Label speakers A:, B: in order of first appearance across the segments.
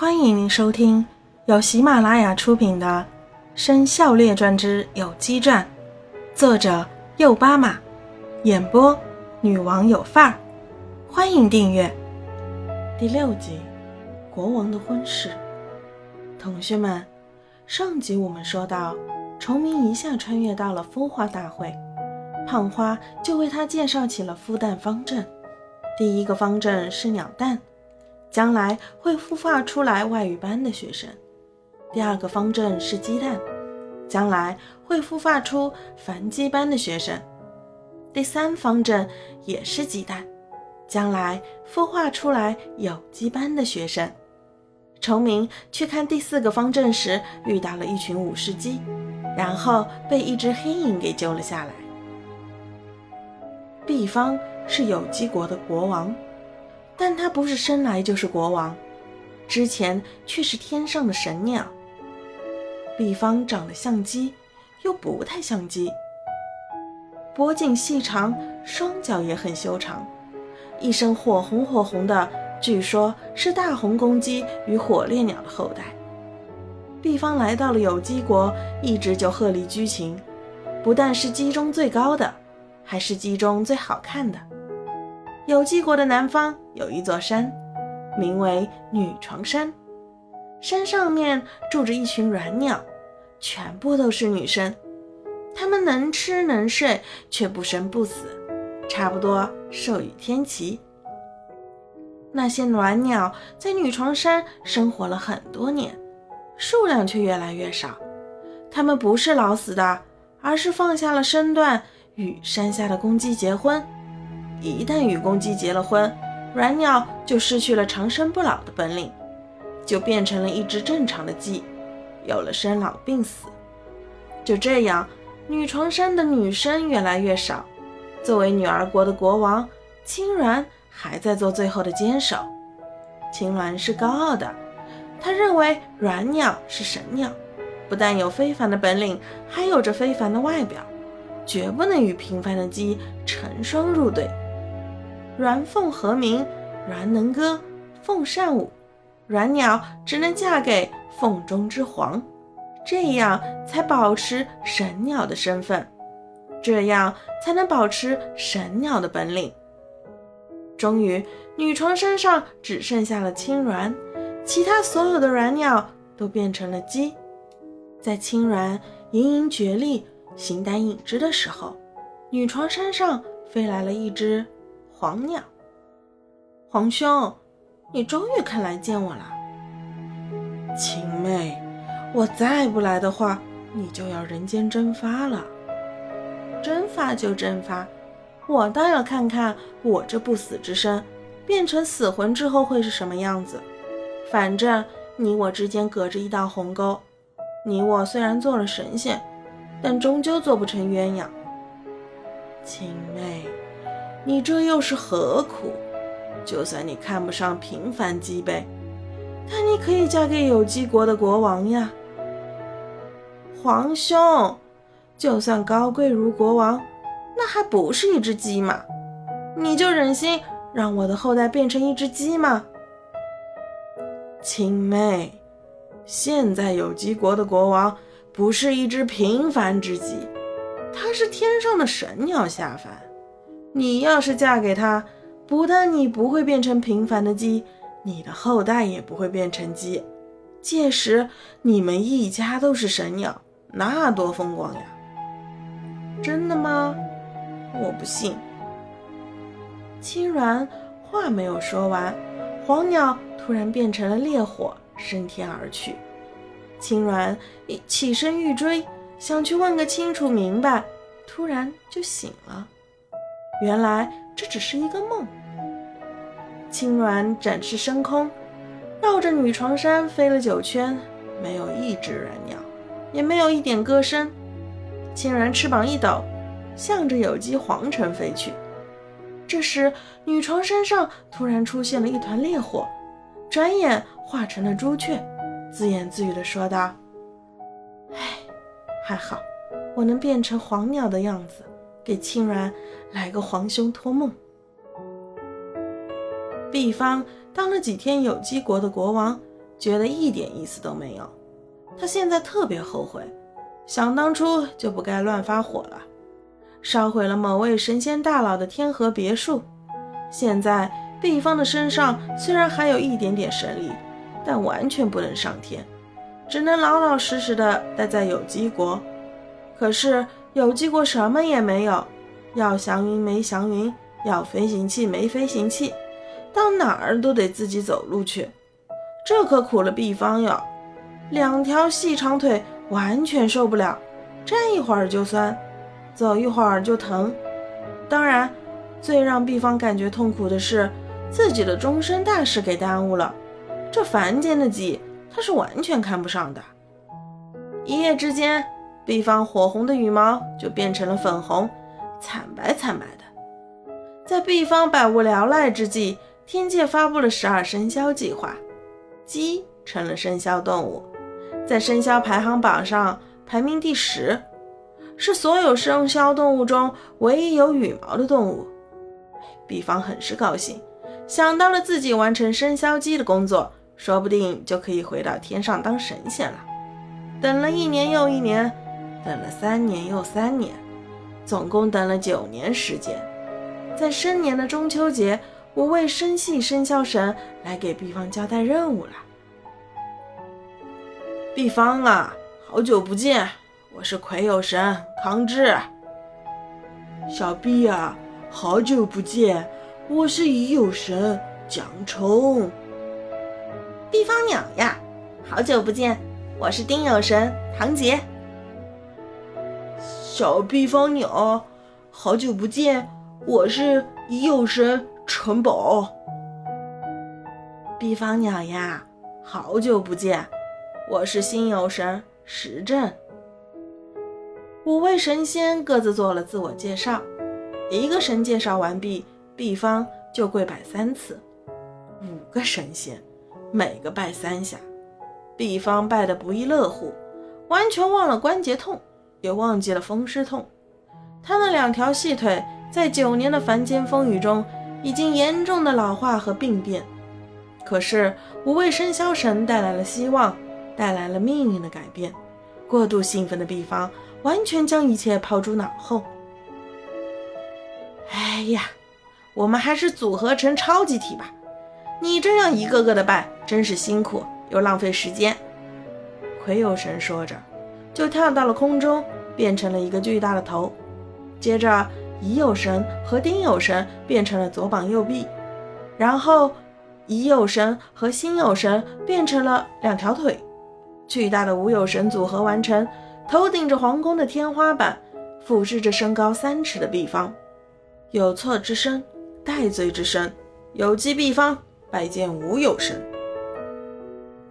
A: 欢迎您收听由喜马拉雅出品的《生肖列传之有机传》，作者右巴马，演播女王有范儿。欢迎订阅第六集《国王的婚事》。同学们，上集我们说到，崇明一下穿越到了孵化大会，胖花就为他介绍起了孵蛋方阵。第一个方阵是鸟蛋。将来会孵化出来外语班的学生。第二个方阵是鸡蛋，将来会孵化出繁鸡班的学生。第三方阵也是鸡蛋，将来孵化出来有机班的学生。崇明去看第四个方阵时，遇到了一群武士鸡，然后被一只黑影给救了下来。毕方是有机国的国王。但他不是生来就是国王，之前却是天上的神鸟。毕方长得像鸡，又不太像鸡，脖颈细长，双脚也很修长，一身火红火红的，据说是大红公鸡与火烈鸟的后代。毕方来到了有机国，一直就鹤立鸡群，不但是鸡中最高的，还是鸡中最好看的。有机国的南方有一座山，名为女床山。山上面住着一群软鸟，全部都是女生。它们能吃能睡，却不生不死，差不多寿与天齐。那些卵鸟在女床山生活了很多年，数量却越来越少。它们不是老死的，而是放下了身段，与山下的公鸡结婚。一旦与公鸡结了婚，软鸟就失去了长生不老的本领，就变成了一只正常的鸡，有了生老病死。就这样，女床山的女生越来越少。作为女儿国的国王，青鸾还在做最后的坚守。青鸾是高傲的，他认为软鸟是神鸟，不但有非凡的本领，还有着非凡的外表，绝不能与平凡的鸡成双入对。鸾凤和鸣，鸾能歌，凤善舞，鸾鸟只能嫁给凤中之皇，这样才保持神鸟的身份，这样才能保持神鸟的本领。终于，女床山上只剩下了青鸾，其他所有的鸾鸟都变成了鸡。在青鸾盈盈绝力、形单影只的时候，女床山上飞来了一只。黄鸟，皇兄，你终于肯来见我了。
B: 青妹，我再不来的话，你就要人间蒸发了。
A: 蒸发就蒸发，我倒要看看我这不死之身变成死魂之后会是什么样子。反正你我之间隔着一道鸿沟，你我虽然做了神仙，但终究做不成鸳鸯。
B: 青妹。你这又是何苦？就算你看不上平凡鸡呗，但你可以嫁给有机国的国王呀。
A: 皇兄，就算高贵如国王，那还不是一只鸡吗？你就忍心让我的后代变成一只鸡吗？
B: 青妹，现在有机国的国王不是一只平凡之鸡，他是天上的神鸟下凡。你要是嫁给他，不但你不会变成平凡的鸡，你的后代也不会变成鸡。届时你们一家都是神鸟，那多风光呀！
A: 真的吗？我不信。青鸾话没有说完，黄鸟突然变成了烈火，升天而去。青鸾一起身欲追，想去问个清楚明白，突然就醒了。原来这只是一个梦。青鸾展翅升空，绕着女床山飞了九圈，没有一只人鸟，也没有一点歌声。青鸾翅膀一抖，向着有机皇城飞去。这时，女床山上突然出现了一团烈火，转眼化成了朱雀，自言自语地说道：“哎，还好，我能变成黄鸟的样子。”给青鸾来个皇兄托梦。毕方当了几天有机国的国王，觉得一点意思都没有。他现在特别后悔，想当初就不该乱发火了，烧毁了某位神仙大佬的天河别墅。现在毕方的身上虽然还有一点点神力，但完全不能上天，只能老老实实的待在有机国。可是有机国什么也没有，要祥云没祥云，要飞行器没飞行器，到哪儿都得自己走路去，这可苦了毕方哟。两条细长腿完全受不了，站一会儿就酸，走一会儿就疼。当然，最让毕方感觉痛苦的是自己的终身大事给耽误了。这凡间的鸡，他是完全看不上的。一夜之间，毕方火红的羽毛就变成了粉红，惨白惨白的。在毕方百无聊赖之际，天界发布了十二生肖计划，鸡成了生肖动物。在生肖排行榜上排名第十，是所有生肖动物中唯一有羽毛的动物。毕方很是高兴，想到了自己完成生肖鸡的工作，说不定就可以回到天上当神仙了。等了一年又一年，等了三年又三年，总共等了九年时间。在生年的中秋节，我为生系生肖神来给毕方交代任务了。毕方啊，好久不见！我是癸有神康志。
B: 小毕啊，好久不见！我是乙酉神蒋冲。
A: 毕方鸟呀，好久不见！我是丁酉神唐杰。
B: 小毕方鸟，好久不见！我是乙酉神陈宝。
A: 毕方鸟呀，好久不见！我是星有神石镇，五位神仙各自做了自我介绍。一个神介绍完毕，毕方就跪拜三次。五个神仙，每个拜三下，毕方拜得不亦乐乎，完全忘了关节痛，也忘记了风湿痛。他那两条细腿在九年的凡间风雨中，已经严重的老化和病变。可是五位生肖神带来了希望。带来了命运的改变，过度兴奋的毕方完全将一切抛诸脑后。哎呀，我们还是组合成超级体吧！你这样一个个的拜，真是辛苦又浪费时间。魁有神说着，就跳到了空中，变成了一个巨大的头。接着，乙酉神和丁酉神变成了左膀右臂，然后乙酉神和辛酉神变成了两条腿。巨大的无有神组合完成，头顶着皇宫的天花板，俯视着身高三尺的毕方。有错之身，戴罪之身，有机毕方拜见无有神。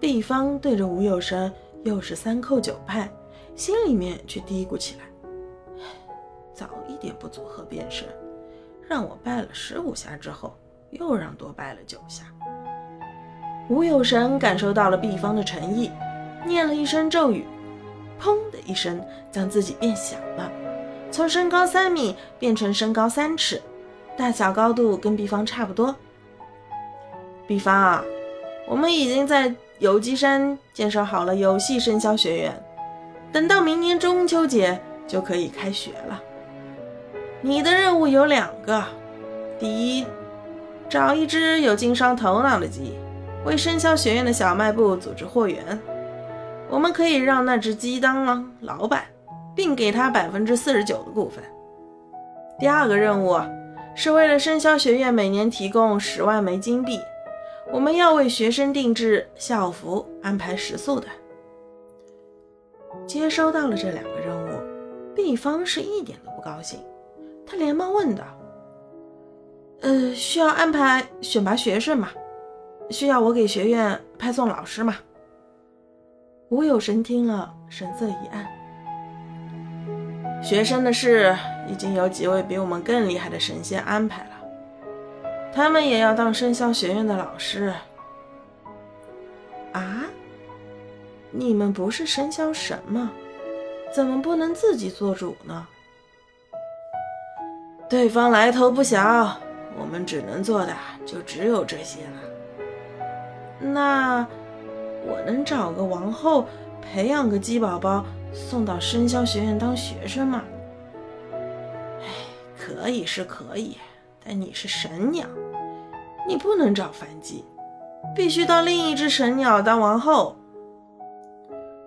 A: 毕方对着无有神又是三叩九拜，心里面却嘀咕起来：早一点不组合变身，让我拜了十五下之后，又让多拜了九下。吴有神感受到了毕方的诚意。念了一声咒语，砰的一声，将自己变小了，从身高三米变成身高三尺，大小高度跟毕方差不多。毕方啊，我们已经在游机山建设好了游戏生肖学院，等到明年中秋节就可以开学了。你的任务有两个：第一，找一只有经商头脑的鸡，为生肖学院的小卖部组织货源。我们可以让那只鸡当了老板，并给他百分之四十九的股份。第二个任务是为了生肖学院每年提供十万枚金币，我们要为学生定制校服，安排食宿的。接收到了这两个任务，毕方是一点都不高兴，他连忙问道：“呃，需要安排选拔学生吗？需要我给学院派送老师吗？”吴有神听了，神色一暗。学生的事已经有几位比我们更厉害的神仙安排了，他们也要当生肖学院的老师。你们不是生肖神吗？怎么不能自己做主呢？对方来头不小，我们只能做的就只有这些了。那……
B: 我能找个王后，培养个鸡宝宝，送到生肖学院当学生吗？哎，可以是可以，但你是神鸟，你不能找凡鸡，必须当另一只神鸟当王后。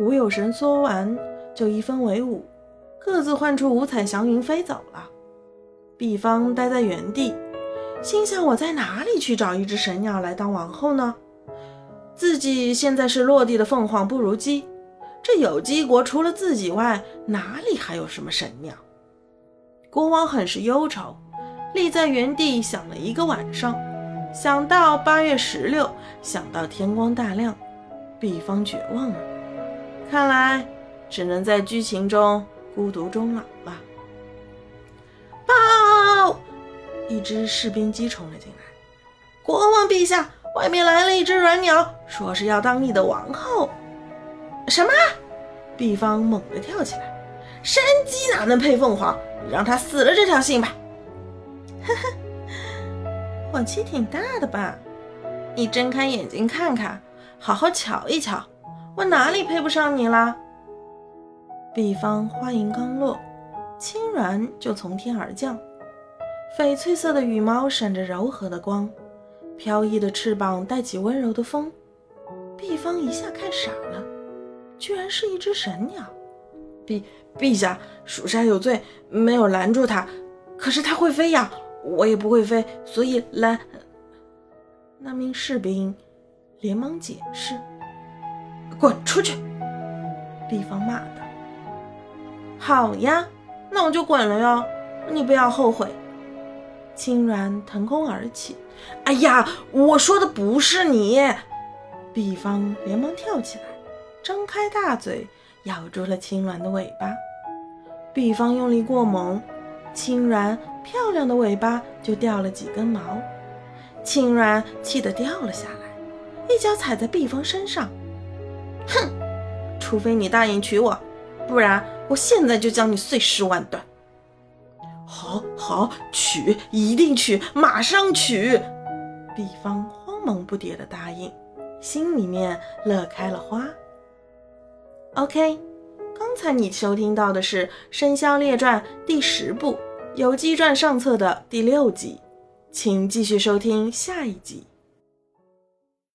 A: 吴有神说完，就一分为五，各自换出五彩祥云飞走了。毕方待在原地，心想：我在哪里去找一只神鸟来当王后呢？自己现在是落地的凤凰不如鸡，这有鸡国除了自己外，哪里还有什么神鸟？国王很是忧愁，立在原地想了一个晚上，想到八月十六，想到天光大亮，毕方绝望了。看来只能在剧情中孤独终老了。报！一只士兵机冲了进来。国王陛下，外面来了一只软鸟，说是要当你的王后。什么？毕方猛地跳起来。山鸡哪能配凤凰？让它死了这条心吧。呵呵，火气挺大的吧？你睁开眼睛看看，好好瞧一瞧。我哪里配不上你啦？毕方话音刚落，青鸾就从天而降，翡翠色的羽毛闪着柔和的光，飘逸的翅膀带起温柔的风。毕方一下看傻了，居然是一只神鸟。
B: 陛陛下，属下有罪，没有拦住他。可是他会飞呀，我也不会飞，所以拦。
A: 那名士兵连忙解释。
B: 滚出去！
A: 毕方骂道：“好呀，那我就滚了哟，你不要后悔。”青鸾腾空而起。
B: “哎呀，我说的不是你！”
A: 毕方连忙跳起来，张开大嘴咬住了青鸾的尾巴。毕方用力过猛，青鸾漂亮的尾巴就掉了几根毛。青鸾气得掉了下来，一脚踩在毕方身上。哼！除非你答应娶我，不然我现在就将你碎尸万段。
B: 好，好，娶，一定娶，马上娶！
A: 毕方慌忙不迭的答应，心里面乐开了花。OK，刚才你收听到的是《生肖列传》第十部《有机传》上册的第六集，请继续收听下一集。